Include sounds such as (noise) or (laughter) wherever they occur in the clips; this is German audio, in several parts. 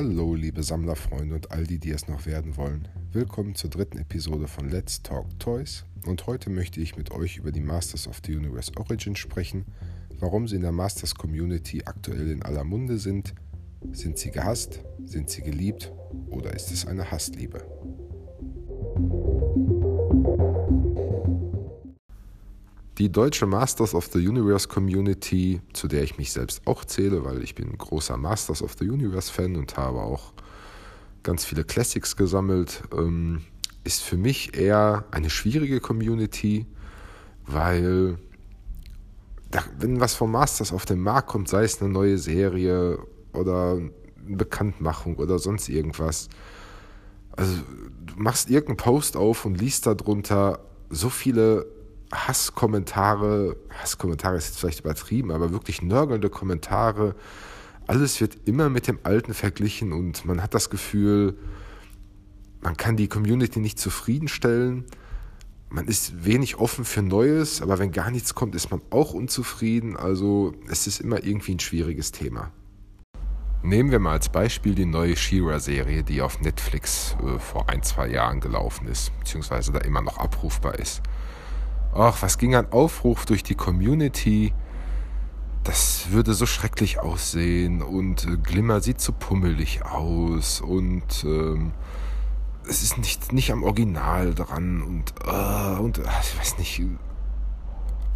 Hallo, liebe Sammlerfreunde und all die, die es noch werden wollen. Willkommen zur dritten Episode von Let's Talk Toys. Und heute möchte ich mit euch über die Masters of the Universe Origin sprechen, warum sie in der Masters Community aktuell in aller Munde sind. Sind sie gehasst? Sind sie geliebt? Oder ist es eine Hassliebe? Die deutsche Masters of the Universe Community, zu der ich mich selbst auch zähle, weil ich bin ein großer Masters of the Universe Fan und habe auch ganz viele Classics gesammelt, ähm, ist für mich eher eine schwierige Community, weil wenn was vom Masters auf den Markt kommt, sei es eine neue Serie oder eine Bekanntmachung oder sonst irgendwas, also du machst irgendeinen Post auf und liest darunter so viele Hasskommentare, Hasskommentare ist jetzt vielleicht übertrieben, aber wirklich nörgelnde Kommentare. Alles wird immer mit dem Alten verglichen und man hat das Gefühl, man kann die Community nicht zufriedenstellen. Man ist wenig offen für Neues, aber wenn gar nichts kommt, ist man auch unzufrieden. Also es ist immer irgendwie ein schwieriges Thema. Nehmen wir mal als Beispiel die neue She-Ra-Serie, die auf Netflix äh, vor ein, zwei Jahren gelaufen ist, beziehungsweise da immer noch abrufbar ist. Ach, was ging an Aufruf durch die Community? Das würde so schrecklich aussehen und äh, Glimmer sieht so pummelig aus und ähm, es ist nicht, nicht am Original dran und, äh, und ach, ich weiß nicht.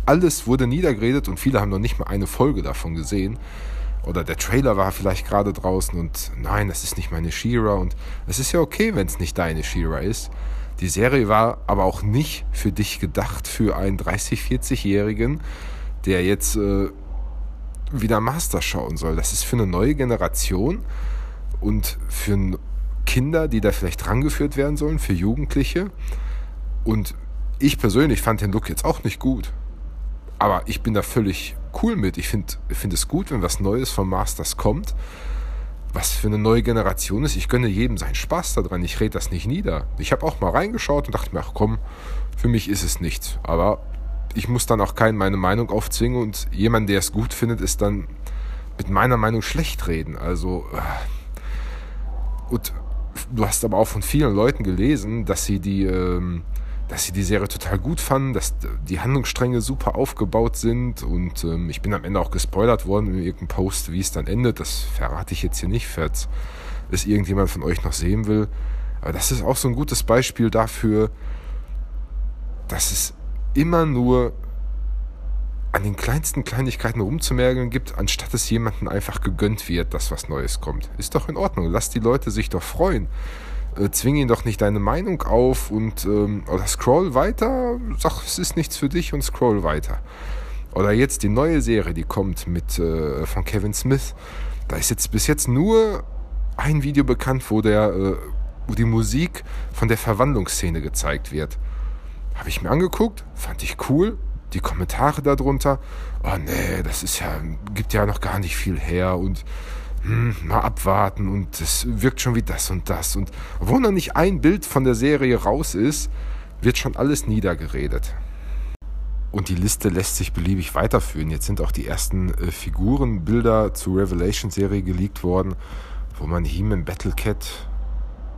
Alles wurde niedergeredet und viele haben noch nicht mal eine Folge davon gesehen. Oder der Trailer war vielleicht gerade draußen und nein, das ist nicht meine Shira und es ist ja okay, wenn es nicht deine Shira ist. Die Serie war aber auch nicht für dich gedacht, für einen 30-, 40-Jährigen, der jetzt äh, wieder Master schauen soll. Das ist für eine neue Generation und für Kinder, die da vielleicht rangeführt werden sollen, für Jugendliche. Und ich persönlich fand den Look jetzt auch nicht gut. Aber ich bin da völlig cool mit. Ich finde find es gut, wenn was Neues vom Masters kommt was für eine neue Generation ist. Ich gönne jedem seinen Spaß daran. Ich rede das nicht nieder. Ich habe auch mal reingeschaut und dachte mir, ach komm, für mich ist es nichts. Aber ich muss dann auch keinen meine Meinung aufzwingen und jemand, der es gut findet, ist dann mit meiner Meinung schlecht reden. Also, äh, und du hast aber auch von vielen Leuten gelesen, dass sie die, ähm, dass sie die Serie total gut fanden, dass die Handlungsstränge super aufgebaut sind und ähm, ich bin am Ende auch gespoilert worden in irgendeinem Post, wie es dann endet. Das verrate ich jetzt hier nicht, falls es irgendjemand von euch noch sehen will. Aber das ist auch so ein gutes Beispiel dafür, dass es immer nur an den kleinsten Kleinigkeiten rumzumerken gibt, anstatt es jemandem einfach gegönnt wird, dass was Neues kommt. Ist doch in Ordnung. Lass die Leute sich doch freuen äh, zwing ihn doch nicht deine Meinung auf und ähm, oder scroll weiter, sag, es ist nichts für dich und scroll weiter. Oder jetzt die neue Serie, die kommt mit äh, von Kevin Smith. Da ist jetzt bis jetzt nur ein Video bekannt, wo der äh, wo die Musik von der Verwandlungsszene gezeigt wird. Habe ich mir angeguckt, fand ich cool. Die Kommentare darunter, oh nee, das ist ja, gibt ja noch gar nicht viel her und hm, mal abwarten und es wirkt schon wie das und das. Und obwohl noch nicht ein Bild von der Serie raus ist, wird schon alles niedergeredet. Und die Liste lässt sich beliebig weiterführen. Jetzt sind auch die ersten äh, Figurenbilder zur Revelation-Serie geleakt worden, wo man He-Man Battlecat,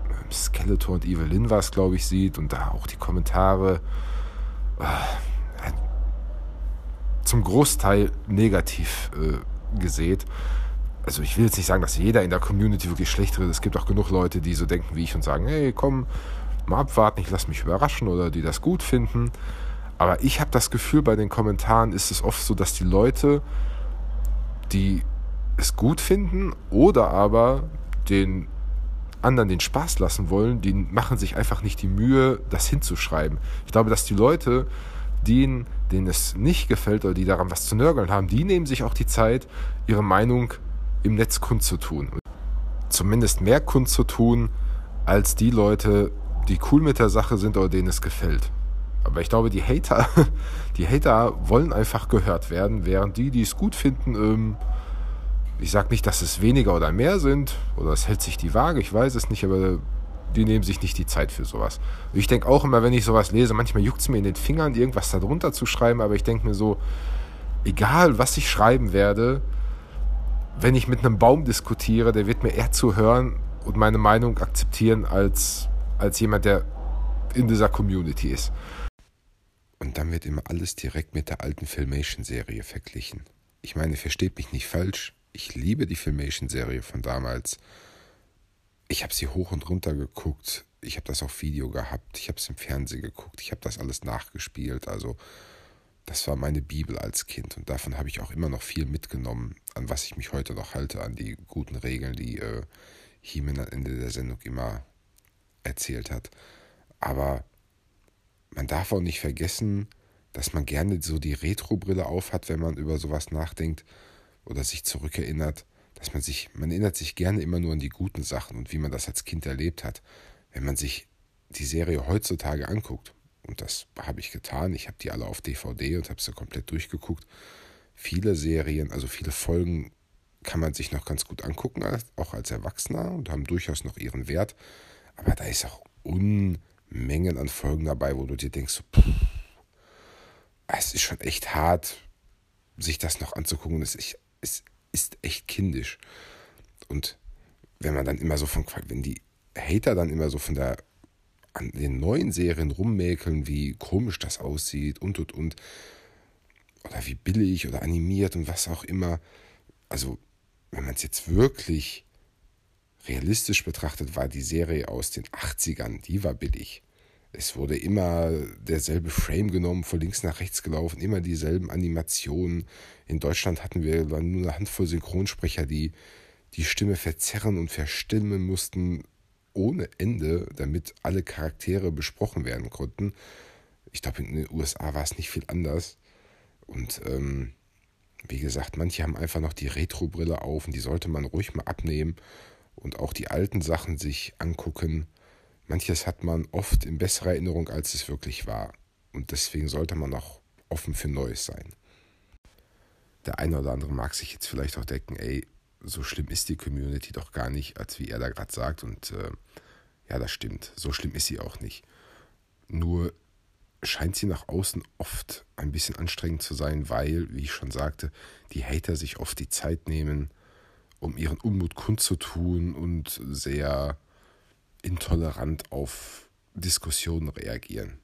äh, Skeletor und Evelyn war es, glaube ich, sieht. Und da auch die Kommentare äh, zum Großteil negativ äh, gesät also ich will jetzt nicht sagen, dass jeder in der Community wirklich schlecht redet. Es gibt auch genug Leute, die so denken wie ich und sagen, hey, komm, mal abwarten, ich lasse mich überraschen oder die das gut finden. Aber ich habe das Gefühl, bei den Kommentaren ist es oft so, dass die Leute, die es gut finden oder aber den anderen den Spaß lassen wollen, die machen sich einfach nicht die Mühe, das hinzuschreiben. Ich glaube, dass die Leute, denen, denen es nicht gefällt oder die daran was zu nörgeln haben, die nehmen sich auch die Zeit, ihre Meinung im Netz kundzutun. Zumindest mehr kundzutun als die Leute, die cool mit der Sache sind oder denen es gefällt. Aber ich glaube, die Hater, (laughs) die Hater wollen einfach gehört werden, während die, die es gut finden, ähm, ich sage nicht, dass es weniger oder mehr sind, oder es hält sich die Waage, ich weiß es nicht, aber die nehmen sich nicht die Zeit für sowas. Ich denke auch immer, wenn ich sowas lese, manchmal juckt es mir in den Fingern, irgendwas darunter zu schreiben, aber ich denke mir so, egal was ich schreiben werde, wenn ich mit einem Baum diskutiere, der wird mir eher zuhören und meine Meinung akzeptieren als, als jemand, der in dieser Community ist. Und dann wird immer alles direkt mit der alten Filmation-Serie verglichen. Ich meine, versteht mich nicht falsch, ich liebe die Filmation-Serie von damals. Ich habe sie hoch und runter geguckt, ich habe das auf Video gehabt, ich habe es im Fernsehen geguckt, ich habe das alles nachgespielt. Also das war meine Bibel als Kind und davon habe ich auch immer noch viel mitgenommen, an was ich mich heute noch halte, an die guten Regeln, die äh, Hiemen am Ende der Sendung immer erzählt hat. Aber man darf auch nicht vergessen, dass man gerne so die Retro-Brille aufhat, wenn man über sowas nachdenkt oder sich zurückerinnert, dass man sich, man erinnert sich gerne immer nur an die guten Sachen und wie man das als Kind erlebt hat. Wenn man sich die Serie heutzutage anguckt, und das habe ich getan, ich habe die alle auf DVD und habe sie komplett durchgeguckt, viele Serien, also viele Folgen kann man sich noch ganz gut angucken, auch als Erwachsener und haben durchaus noch ihren Wert. Aber da ist auch Unmengen an Folgen dabei, wo du dir denkst, so, pff, es ist schon echt hart, sich das noch anzugucken. Es ist, es ist echt kindisch. Und wenn man dann immer so von, wenn die Hater dann immer so von der an den neuen Serien rummäkeln, wie komisch das aussieht und und und oder wie billig oder animiert und was auch immer. Also, wenn man es jetzt wirklich realistisch betrachtet, war die Serie aus den 80ern, die war billig. Es wurde immer derselbe Frame genommen, von links nach rechts gelaufen, immer dieselben Animationen. In Deutschland hatten wir nur eine Handvoll Synchronsprecher, die die Stimme verzerren und verstimmen mussten ohne Ende, damit alle Charaktere besprochen werden konnten. Ich glaube, in den USA war es nicht viel anders. Und ähm, wie gesagt, manche haben einfach noch die Retro-Brille auf und die sollte man ruhig mal abnehmen und auch die alten Sachen sich angucken Manches hat man oft in besserer Erinnerung, als es wirklich war. Und deswegen sollte man auch offen für Neues sein. Der eine oder andere mag sich jetzt vielleicht auch denken, ey, so schlimm ist die Community doch gar nicht, als wie er da gerade sagt. Und äh, ja, das stimmt. So schlimm ist sie auch nicht. Nur scheint sie nach außen oft ein bisschen anstrengend zu sein, weil, wie ich schon sagte, die Hater sich oft die Zeit nehmen, um ihren Unmut kundzutun und sehr intolerant auf Diskussionen reagieren.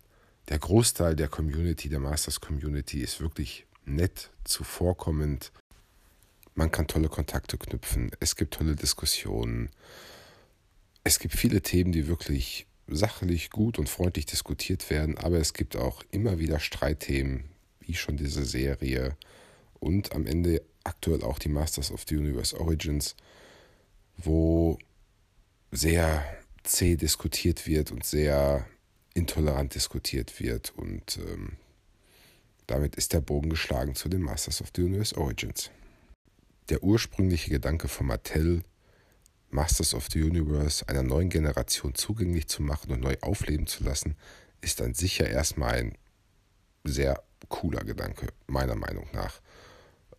Der Großteil der Community, der Masters Community, ist wirklich nett, zuvorkommend. Man kann tolle Kontakte knüpfen, es gibt tolle Diskussionen. Es gibt viele Themen, die wirklich sachlich, gut und freundlich diskutiert werden, aber es gibt auch immer wieder Streitthemen, wie schon diese Serie und am Ende aktuell auch die Masters of the Universe Origins, wo sehr zäh diskutiert wird und sehr intolerant diskutiert wird. Und ähm, damit ist der Bogen geschlagen zu den Masters of the Universe Origins. Der ursprüngliche Gedanke von Mattel, Masters of the Universe einer neuen Generation zugänglich zu machen und neu aufleben zu lassen, ist dann sicher erstmal ein sehr cooler Gedanke, meiner Meinung nach.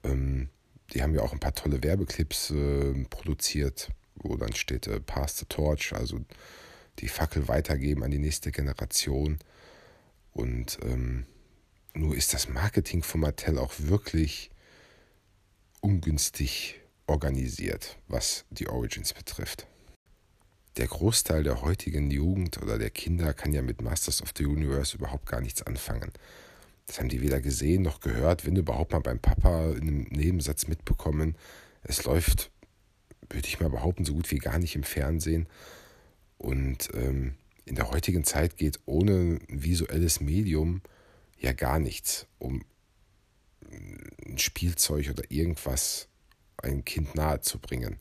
Ähm, die haben ja auch ein paar tolle Werbeclips äh, produziert, wo dann steht äh, Pass the Torch, also die Fackel weitergeben an die nächste Generation. Und ähm, nur ist das Marketing von Mattel auch wirklich ungünstig organisiert, was die Origins betrifft. Der Großteil der heutigen Jugend oder der Kinder kann ja mit Masters of the Universe überhaupt gar nichts anfangen. Das haben die weder gesehen noch gehört, wenn überhaupt mal beim Papa in einem Nebensatz mitbekommen. Es läuft würde ich mal behaupten, so gut wie gar nicht im Fernsehen. Und ähm, in der heutigen Zeit geht ohne ein visuelles Medium ja gar nichts, um ein Spielzeug oder irgendwas einem Kind nahe zu bringen.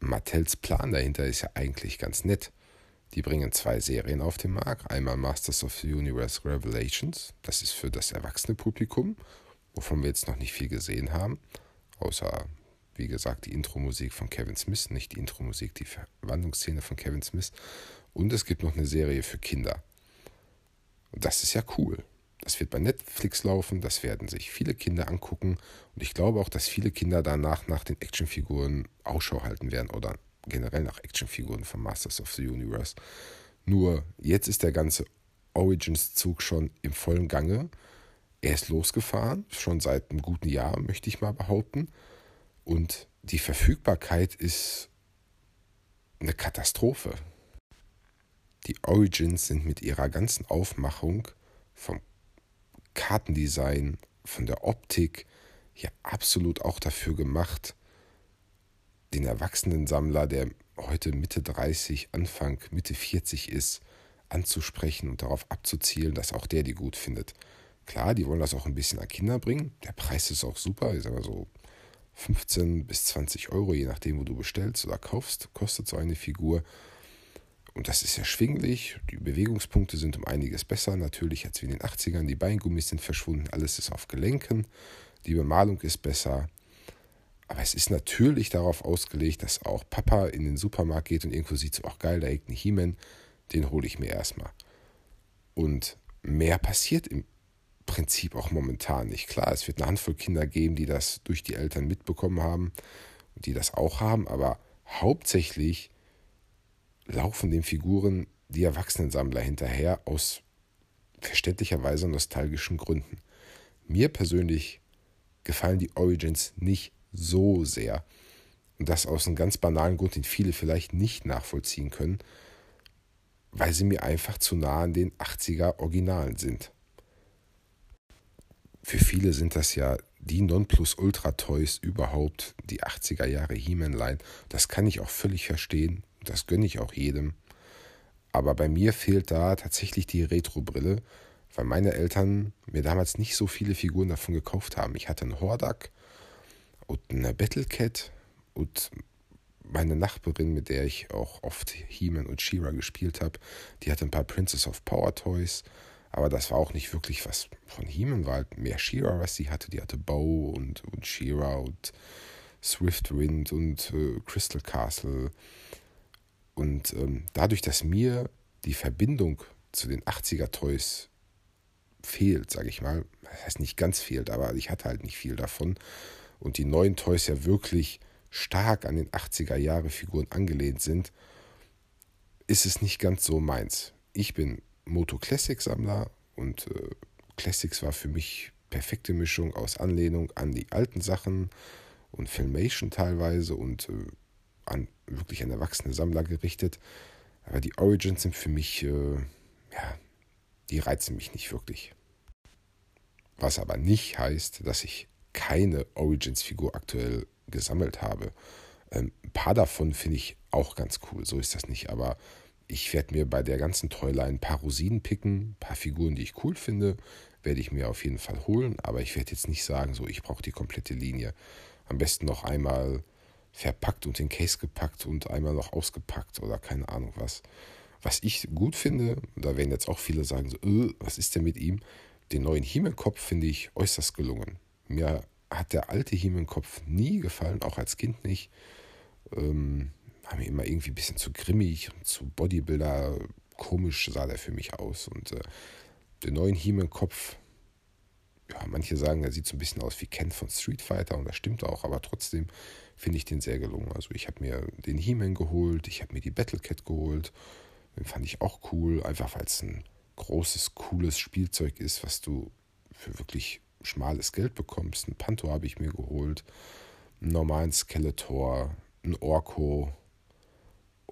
Mattels Plan dahinter ist ja eigentlich ganz nett. Die bringen zwei Serien auf den Markt. Einmal Masters of the Universe Revelations, das ist für das erwachsene Publikum, wovon wir jetzt noch nicht viel gesehen haben, außer wie gesagt, die Intro-Musik von Kevin Smith, nicht die Intro-Musik, die Verwandlungsszene von Kevin Smith. Und es gibt noch eine Serie für Kinder. Und das ist ja cool. Das wird bei Netflix laufen, das werden sich viele Kinder angucken. Und ich glaube auch, dass viele Kinder danach nach den Actionfiguren Ausschau halten werden oder generell nach Actionfiguren von Masters of the Universe. Nur jetzt ist der ganze Origins-Zug schon im vollen Gange. Er ist losgefahren, schon seit einem guten Jahr, möchte ich mal behaupten. Und die Verfügbarkeit ist eine Katastrophe. Die Origins sind mit ihrer ganzen Aufmachung vom Kartendesign, von der Optik ja absolut auch dafür gemacht, den erwachsenen Sammler, der heute Mitte 30, Anfang Mitte 40 ist, anzusprechen und darauf abzuzielen, dass auch der die gut findet. Klar, die wollen das auch ein bisschen an Kinder bringen. Der Preis ist auch super. Ich sage mal so 15 bis 20 Euro, je nachdem, wo du bestellst oder kaufst, kostet so eine Figur. Und das ist erschwinglich. Die Bewegungspunkte sind um einiges besser. Natürlich als wie in den 80ern. Die Beingummis sind verschwunden. Alles ist auf Gelenken. Die Bemalung ist besser. Aber es ist natürlich darauf ausgelegt, dass auch Papa in den Supermarkt geht und irgendwo sieht, so, ach geil, da hängt ein He-Man. Den hole ich mir erstmal. Und mehr passiert im Prinzip auch momentan nicht. Klar, es wird eine Handvoll Kinder geben, die das durch die Eltern mitbekommen haben und die das auch haben, aber hauptsächlich laufen den Figuren die Erwachsenensammler hinterher aus verständlicherweise nostalgischen Gründen. Mir persönlich gefallen die Origins nicht so sehr. Und das aus einem ganz banalen Grund, den viele vielleicht nicht nachvollziehen können, weil sie mir einfach zu nah an den 80er Originalen sind. Für viele sind das ja die Nonplusultra-Toys überhaupt, die 80er Jahre He-Man-Line. Das kann ich auch völlig verstehen. Das gönne ich auch jedem. Aber bei mir fehlt da tatsächlich die Retro-Brille, weil meine Eltern mir damals nicht so viele Figuren davon gekauft haben. Ich hatte einen Hordak und eine Battlecat und meine Nachbarin, mit der ich auch oft He-Man und She-Ra gespielt habe, die hatte ein paar Princess of Power Toys aber das war auch nicht wirklich was von He-Man, war halt mehr She-Ra, was sie hatte. Die hatte Bow und, und She-Ra und Swiftwind und äh, Crystal Castle. Und ähm, dadurch, dass mir die Verbindung zu den 80er Toys fehlt, sage ich mal, das heißt nicht ganz fehlt, aber ich hatte halt nicht viel davon. Und die neuen Toys ja wirklich stark an den 80er Jahre Figuren angelehnt sind, ist es nicht ganz so meins. Ich bin Moto Classic Sammler und äh, Classics war für mich perfekte Mischung aus Anlehnung an die alten Sachen und Filmation teilweise und äh, an wirklich an erwachsene Sammler gerichtet. Aber die Origins sind für mich, äh, ja, die reizen mich nicht wirklich. Was aber nicht heißt, dass ich keine Origins-Figur aktuell gesammelt habe. Ähm, ein paar davon finde ich auch ganz cool, so ist das nicht. Aber ich werde mir bei der ganzen Toyline ein paar Rosinen picken, ein paar Figuren, die ich cool finde, werde ich mir auf jeden Fall holen, aber ich werde jetzt nicht sagen, so ich brauche die komplette Linie. Am besten noch einmal verpackt und in Case gepackt und einmal noch ausgepackt oder keine Ahnung was. Was ich gut finde, da werden jetzt auch viele sagen, so, äh, was ist denn mit ihm? Den neuen Hiemenkopf finde ich äußerst gelungen. Mir hat der alte Hiemenkopf nie gefallen, auch als Kind nicht. Ähm, war mir immer irgendwie ein bisschen zu grimmig und zu Bodybuilder. Komisch sah der für mich aus. Und äh, den neuen He-Man-Kopf, ja, manche sagen, er sieht so ein bisschen aus wie Ken von Street Fighter und das stimmt auch, aber trotzdem finde ich den sehr gelungen. Also ich habe mir den He-Man geholt, ich habe mir die Battle Cat geholt. Den fand ich auch cool, einfach weil es ein großes, cooles Spielzeug ist, was du für wirklich schmales Geld bekommst. Ein Panto habe ich mir geholt, einen normalen Skeletor, ein Orko,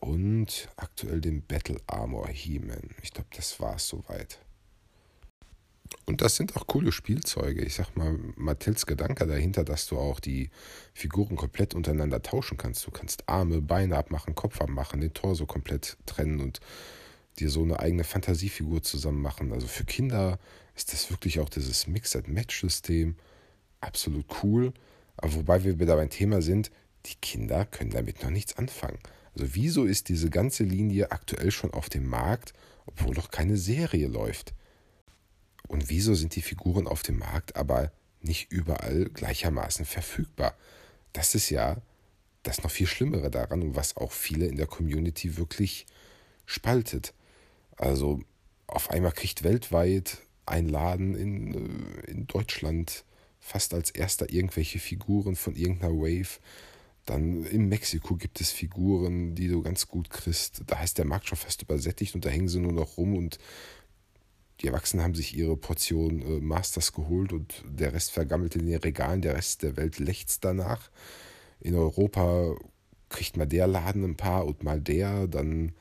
und aktuell den Battle Armor He-Man. Ich glaube, das war es soweit. Und das sind auch coole Spielzeuge. Ich sag mal, Mathilds Gedanke dahinter, dass du auch die Figuren komplett untereinander tauschen kannst. Du kannst Arme, Beine abmachen, Kopf abmachen, den Torso komplett trennen und dir so eine eigene Fantasiefigur zusammen machen. Also für Kinder ist das wirklich auch dieses Mixed-Match-System absolut cool. Aber wobei wir wieder beim Thema sind, die Kinder können damit noch nichts anfangen. Also wieso ist diese ganze Linie aktuell schon auf dem Markt, obwohl noch keine Serie läuft? Und wieso sind die Figuren auf dem Markt aber nicht überall gleichermaßen verfügbar? Das ist ja das noch viel Schlimmere daran und was auch viele in der Community wirklich spaltet. Also auf einmal kriegt weltweit ein Laden in, äh, in Deutschland fast als erster irgendwelche Figuren von irgendeiner Wave dann in Mexiko gibt es Figuren, die du ganz gut kriegst. Da heißt der Markt schon fast übersättigt und da hängen sie nur noch rum und die Erwachsenen haben sich ihre Portion äh, Masters geholt und der Rest vergammelt in den Regalen, der Rest der Welt lechzt danach. in Europa kriegt mal der Laden ein paar und mal der, dann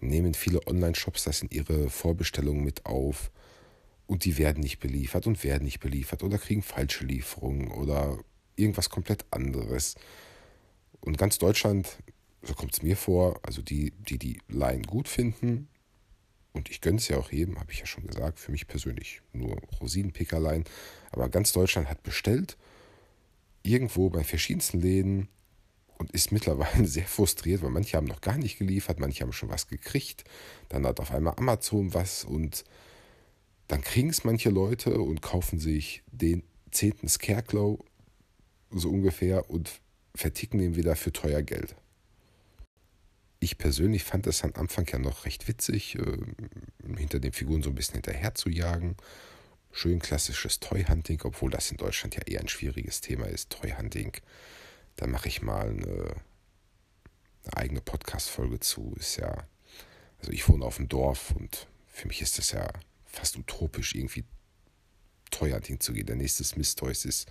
nehmen viele Online-Shops das in ihre Vorbestellungen mit auf und die werden nicht beliefert und werden nicht beliefert oder kriegen falsche Lieferungen oder irgendwas komplett anderes. Und ganz Deutschland, so kommt es mir vor, also die, die die Line gut finden, und ich gönne es ja auch jedem, habe ich ja schon gesagt, für mich persönlich nur Rosinenpickerlein, aber ganz Deutschland hat bestellt, irgendwo bei verschiedensten Läden und ist mittlerweile (laughs) sehr frustriert, weil manche haben noch gar nicht geliefert, manche haben schon was gekriegt, dann hat auf einmal Amazon was und dann kriegen es manche Leute und kaufen sich den zehnten Scarecrow so ungefähr und verticken den wieder für teuer Geld. Ich persönlich fand es am Anfang ja noch recht witzig, äh, hinter den Figuren so ein bisschen hinterher zu jagen. Schön klassisches Toy-Hunting, obwohl das in Deutschland ja eher ein schwieriges Thema ist, Toy-Hunting. Da mache ich mal eine, eine eigene Podcast-Folge zu. Ist ja, also ich wohne auf dem Dorf und für mich ist das ja fast utopisch, irgendwie teuer hinzugehen. Der nächste Smith Toys ist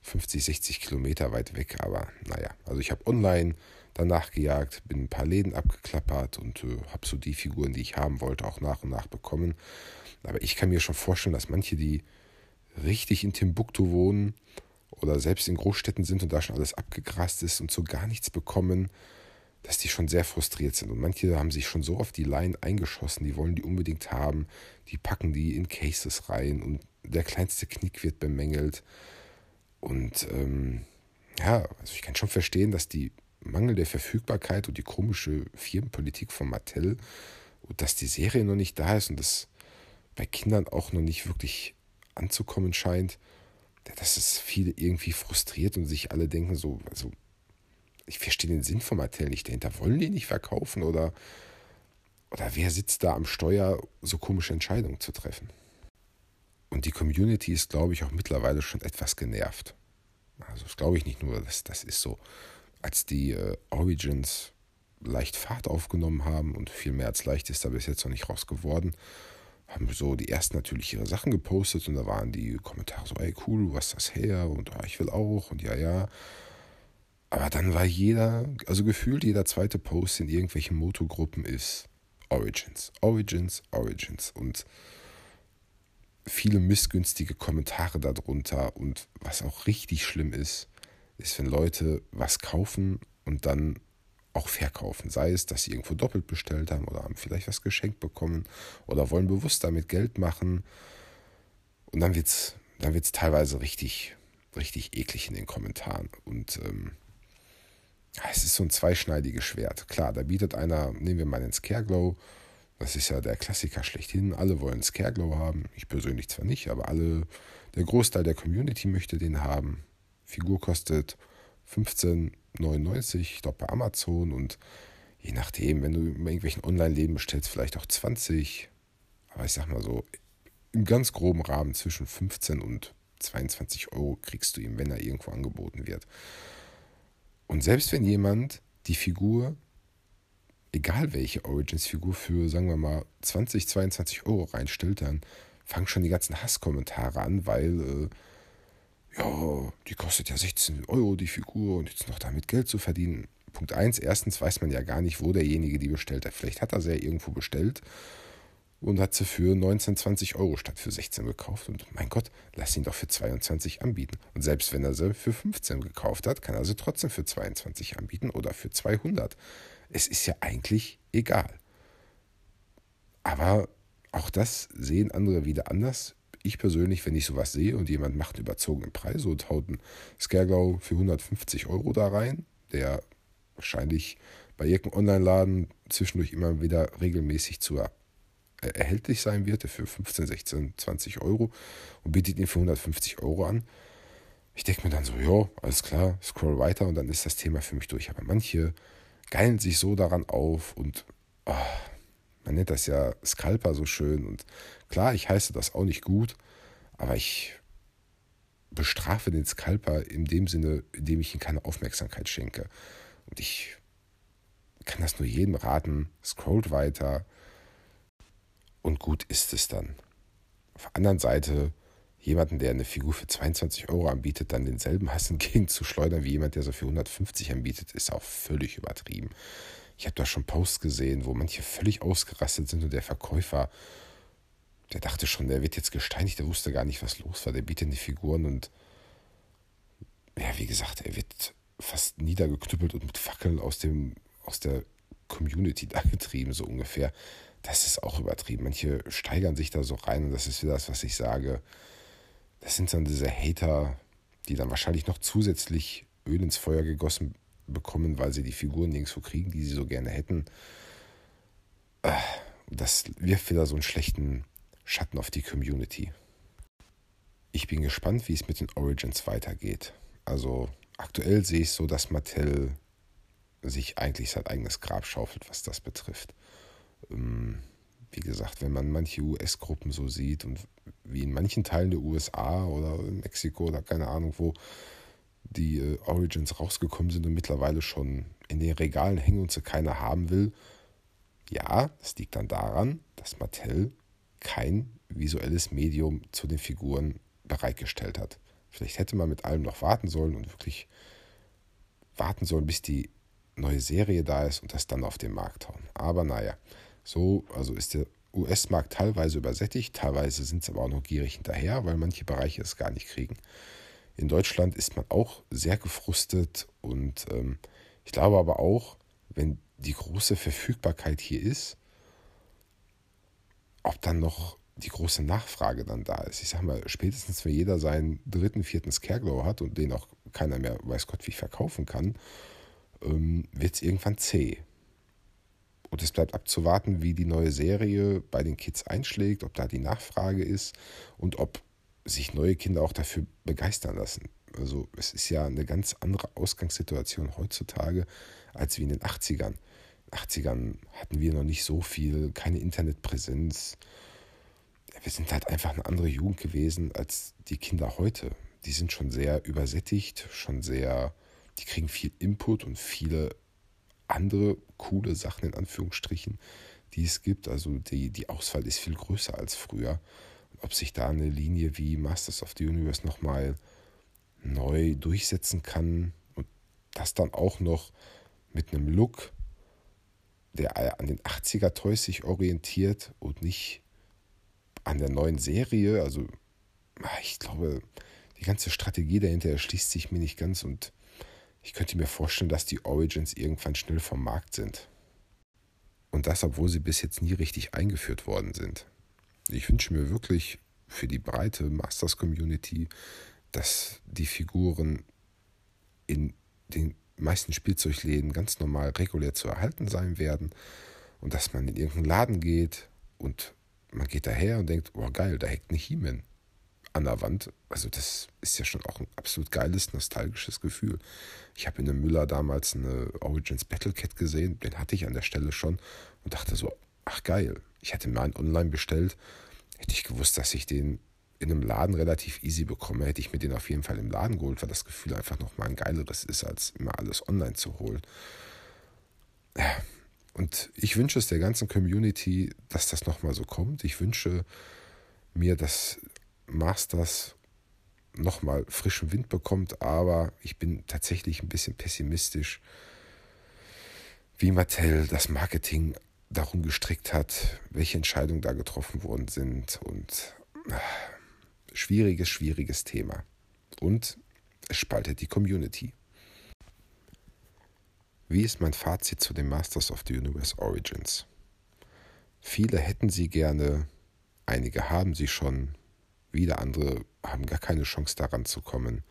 50, 60 Kilometer weit weg, aber naja, also ich habe online danach gejagt, bin ein paar Läden abgeklappert und äh, habe so die Figuren, die ich haben wollte, auch nach und nach bekommen. Aber ich kann mir schon vorstellen, dass manche, die richtig in Timbuktu wohnen oder selbst in Großstädten sind und da schon alles abgegrast ist und so gar nichts bekommen, dass die schon sehr frustriert sind. Und manche haben sich schon so auf die Line eingeschossen, die wollen die unbedingt haben, die packen die in Cases rein und der kleinste Knick wird bemängelt. Und ähm, ja, also ich kann schon verstehen, dass die Mangel der Verfügbarkeit und die komische Firmenpolitik von Mattel und dass die Serie noch nicht da ist und das bei Kindern auch noch nicht wirklich anzukommen scheint, dass es viele irgendwie frustriert und sich alle denken so, also ich verstehe den Sinn von Mattel nicht dahinter. Wollen die nicht verkaufen oder, oder wer sitzt da am Steuer, so komische Entscheidungen zu treffen? Und die Community ist, glaube ich, auch mittlerweile schon etwas genervt. Also das glaube ich nicht nur, das, das ist so. Als die äh, Origins leicht Fahrt aufgenommen haben und viel mehr als leicht ist da bis jetzt noch nicht raus geworden, haben so die ersten natürlich ihre Sachen gepostet und da waren die Kommentare so, ey cool, was ist das her und ah, ich will auch und ja, ja. Aber dann war jeder, also gefühlt jeder zweite Post in irgendwelchen Motogruppen ist Origins, Origins, Origins und viele missgünstige Kommentare darunter und was auch richtig schlimm ist, ist, wenn Leute was kaufen und dann auch verkaufen. Sei es, dass sie irgendwo doppelt bestellt haben oder haben vielleicht was geschenkt bekommen oder wollen bewusst damit Geld machen. Und dann wird es dann wird's teilweise richtig, richtig eklig in den Kommentaren. Und ähm, es ist so ein zweischneidiges Schwert. Klar, da bietet einer, nehmen wir mal den Scareglow, das ist ja der Klassiker schlechthin. Alle wollen Scareglow haben. Ich persönlich zwar nicht, aber alle, der Großteil der Community möchte den haben. Figur kostet 15,99, ich glaube bei Amazon und je nachdem, wenn du irgendwelchen Online-Läden bestellst, vielleicht auch 20. Aber ich sag mal so, im ganz groben Rahmen zwischen 15 und 22 Euro kriegst du ihn, wenn er irgendwo angeboten wird. Und selbst wenn jemand die Figur, egal welche Origins-Figur, für, sagen wir mal, 20, 22 Euro reinstellt, dann fangen schon die ganzen Hasskommentare an, weil, äh, ja, die kostet ja 16 Euro die Figur und jetzt noch damit Geld zu verdienen. Punkt 1, erstens weiß man ja gar nicht, wo derjenige die bestellt hat. Vielleicht hat er sie ja irgendwo bestellt und hat sie für 19, 20 Euro statt für 16 gekauft. Und mein Gott, lass ihn doch für 22 anbieten. Und selbst wenn er sie für 15 gekauft hat, kann er sie trotzdem für 22 anbieten oder für 200. Es ist ja eigentlich egal. Aber auch das sehen andere wieder anders. Ich persönlich, wenn ich sowas sehe und jemand macht einen überzogenen Preis und haut einen Scareglow für 150 Euro da rein, der wahrscheinlich bei irgendeinem Online-Laden zwischendurch immer wieder regelmäßig zu erhältlich sein wird, für 15, 16, 20 Euro und bietet ihn für 150 Euro an. Ich denke mir dann so, ja, alles klar, scroll weiter und dann ist das Thema für mich durch. Aber manche geilen sich so daran auf und oh, man nennt das ja Scalper so schön und klar, ich heiße das auch nicht gut, aber ich bestrafe den Scalper in dem Sinne, indem ich ihm keine Aufmerksamkeit schenke. Und ich kann das nur jedem raten, scrollt weiter, und gut ist es dann. Auf der anderen Seite, jemanden, der eine Figur für 22 Euro anbietet, dann denselben Hass entgegenzuschleudern wie jemand, der so für 150 anbietet, ist auch völlig übertrieben. Ich habe da schon Posts gesehen, wo manche völlig ausgerastet sind und der Verkäufer, der dachte schon, der wird jetzt gesteinigt, der wusste gar nicht, was los war. Der bietet die Figuren und ja, wie gesagt, er wird fast niedergeknüppelt und mit Fackeln aus dem aus der Community (laughs) da getrieben, so ungefähr. Das ist auch übertrieben. Manche steigern sich da so rein und das ist wieder das, was ich sage das sind dann diese Hater, die dann wahrscheinlich noch zusätzlich Öl ins Feuer gegossen bekommen, weil sie die Figuren nirgendwo kriegen, die sie so gerne hätten. Äh, das wirft wieder so einen schlechten Schatten auf die Community. Ich bin gespannt, wie es mit den Origins weitergeht. Also aktuell sehe ich so, dass Mattel sich eigentlich sein eigenes Grab schaufelt, was das betrifft. Ähm, wie gesagt, wenn man manche US-Gruppen so sieht und wie in manchen Teilen der USA oder in Mexiko oder keine Ahnung wo die äh, Origins rausgekommen sind und mittlerweile schon in den Regalen hängen und sie keiner haben will, ja, das liegt dann daran, dass Mattel kein visuelles Medium zu den Figuren bereitgestellt hat. Vielleicht hätte man mit allem noch warten sollen und wirklich warten sollen, bis die neue Serie da ist und das dann auf den Markt hauen. Aber naja, so, also ist der US-Markt teilweise übersättigt, teilweise sind sie aber auch noch gierig hinterher, weil manche Bereiche es gar nicht kriegen. In Deutschland ist man auch sehr gefrustet und ähm, ich glaube aber auch, wenn die große Verfügbarkeit hier ist, ob dann noch die große Nachfrage dann da ist. Ich sage mal, spätestens wenn jeder seinen dritten, vierten Scareglow hat und den auch keiner mehr, weiß Gott, wie verkaufen kann, ähm, wird es irgendwann zäh. Und es bleibt abzuwarten, wie die neue Serie bei den Kids einschlägt, ob da die Nachfrage ist und ob sich neue Kinder auch dafür begeistern lassen. Also es ist ja eine ganz andere Ausgangssituation heutzutage als wie in den 80ern. In den 80ern hatten wir noch nicht so viel, keine Internetpräsenz. Wir sind halt einfach eine andere Jugend gewesen als die Kinder heute. Die sind schon sehr übersättigt, schon sehr, die kriegen viel Input und viele andere coole Sachen in Anführungsstrichen, die es gibt. Also die, die Auswahl ist viel größer als früher. Ob sich da eine Linie wie Masters of the Universe nochmal neu durchsetzen kann und das dann auch noch mit einem Look, der an den 80er Toys sich orientiert und nicht an der neuen Serie. Also ah, ich glaube, die ganze Strategie dahinter erschließt sich mir nicht ganz und ich könnte mir vorstellen, dass die Origins irgendwann schnell vom Markt sind. Und das, obwohl sie bis jetzt nie richtig eingeführt worden sind. Ich wünsche mir wirklich für die breite Masters-Community, dass die Figuren in den meisten Spielzeugläden ganz normal regulär zu erhalten sein werden und dass man in irgendeinen Laden geht und man geht daher und denkt, oh geil, da hängt eine He-Man an der Wand. Also das ist ja schon auch ein absolut geiles, nostalgisches Gefühl. Ich habe in dem Müller damals eine Origins Battle Cat gesehen, den hatte ich an der Stelle schon und dachte so, ach geil, ich hätte mir einen online bestellt, hätte ich gewusst, dass ich den in einem Laden relativ easy bekomme, hätte ich mir den auf jeden Fall im Laden geholt, weil das Gefühl einfach nochmal ein geileres ist, als immer alles online zu holen. Und ich wünsche es der ganzen Community, dass das nochmal so kommt. Ich wünsche mir, dass Masters nochmal frischen Wind bekommt, aber ich bin tatsächlich ein bisschen pessimistisch, wie Mattel das Marketing darum gestrickt hat, welche Entscheidungen da getroffen worden sind und äh, schwieriges, schwieriges Thema. Und es spaltet die Community. Wie ist mein Fazit zu den Masters of the Universe Origins? Viele hätten sie gerne, einige haben sie schon, wieder andere haben gar keine Chance daran zu kommen.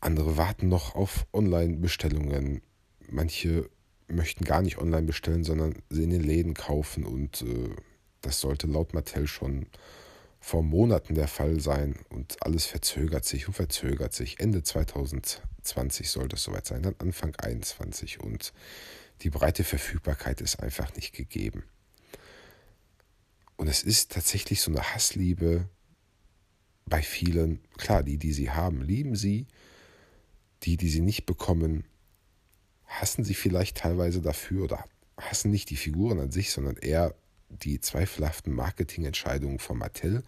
Andere warten noch auf Online-Bestellungen. Manche möchten gar nicht online bestellen, sondern sie in den Läden kaufen. Und äh, das sollte laut Mattel schon vor Monaten der Fall sein. Und alles verzögert sich und verzögert sich. Ende 2020 sollte es soweit sein, dann Anfang 2021. Und die breite Verfügbarkeit ist einfach nicht gegeben. Und es ist tatsächlich so eine Hassliebe bei vielen, klar, die, die sie haben, lieben sie. Die, die sie nicht bekommen, hassen sie vielleicht teilweise dafür oder hassen nicht die Figuren an sich, sondern eher die zweifelhaften Marketingentscheidungen von Mattel.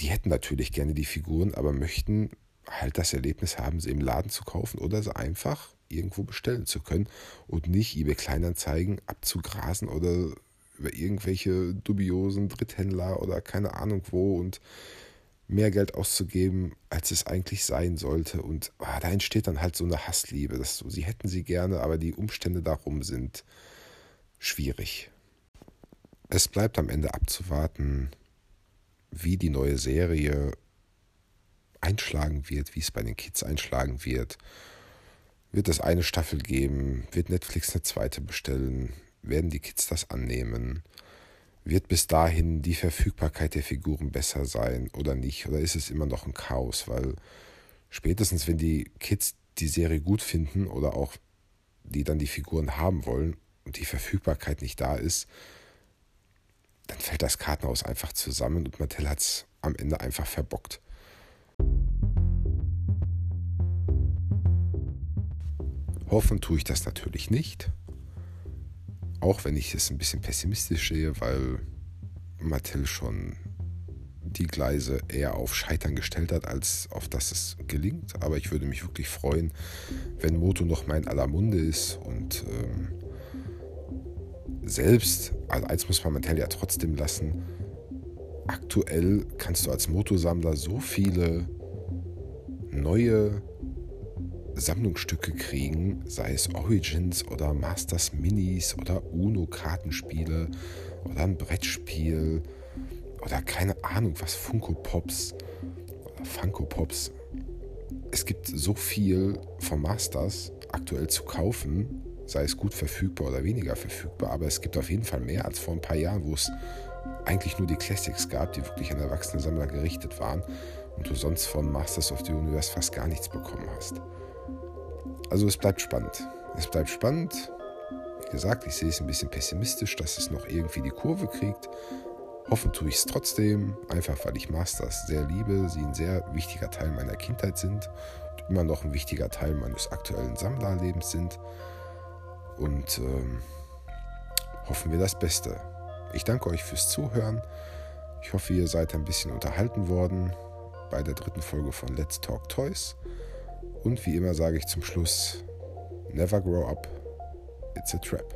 die hätten natürlich gerne die Figuren, aber möchten halt das Erlebnis haben, sie im Laden zu kaufen oder sie einfach irgendwo bestellen zu können und nicht eBay Kleinanzeigen abzugrasen oder über irgendwelche dubiosen Dritthändler oder keine Ahnung wo und mehr Geld auszugeben, als es eigentlich sein sollte. Und ah, da entsteht dann halt so eine Hassliebe. Das so, sie hätten sie gerne, aber die Umstände darum sind schwierig. Es bleibt am Ende abzuwarten, wie die neue Serie einschlagen wird, wie es bei den Kids einschlagen wird. Wird es eine Staffel geben? Wird Netflix eine zweite bestellen? Werden die Kids das annehmen? Wird bis dahin die Verfügbarkeit der Figuren besser sein oder nicht? Oder ist es immer noch ein Chaos? Weil spätestens, wenn die Kids die Serie gut finden oder auch die dann die Figuren haben wollen und die Verfügbarkeit nicht da ist, dann fällt das Kartenhaus einfach zusammen und Mattel hat es am Ende einfach verbockt. Hoffen tue ich das natürlich nicht. Auch wenn ich es ein bisschen pessimistisch sehe, weil Mattel schon die Gleise eher auf Scheitern gestellt hat, als auf dass es gelingt. Aber ich würde mich wirklich freuen, wenn Moto noch mal in aller Munde ist und ähm, selbst, also eins muss man Mattel ja trotzdem lassen, aktuell kannst du als Motosammler so viele neue Sammlungsstücke kriegen, sei es Origins oder Masters Minis oder UNO-Kartenspiele oder ein Brettspiel oder keine Ahnung was, Funko Pops oder Funko Pops. Es gibt so viel von Masters aktuell zu kaufen, sei es gut verfügbar oder weniger verfügbar, aber es gibt auf jeden Fall mehr als vor ein paar Jahren, wo es eigentlich nur die Classics gab, die wirklich an erwachsene Sammler gerichtet waren und du sonst von Masters of the Universe fast gar nichts bekommen hast. Also es bleibt spannend. Es bleibt spannend. Wie gesagt, ich sehe es ein bisschen pessimistisch, dass es noch irgendwie die Kurve kriegt. Hoffen tue ich es trotzdem, einfach weil ich Masters sehr liebe, sie ein sehr wichtiger Teil meiner Kindheit sind und immer noch ein wichtiger Teil meines aktuellen Sammlerlebens sind. Und ähm, hoffen wir das Beste. Ich danke euch fürs Zuhören. Ich hoffe, ihr seid ein bisschen unterhalten worden bei der dritten Folge von Let's Talk Toys. Und wie immer sage ich zum Schluss, never grow up, it's a trap.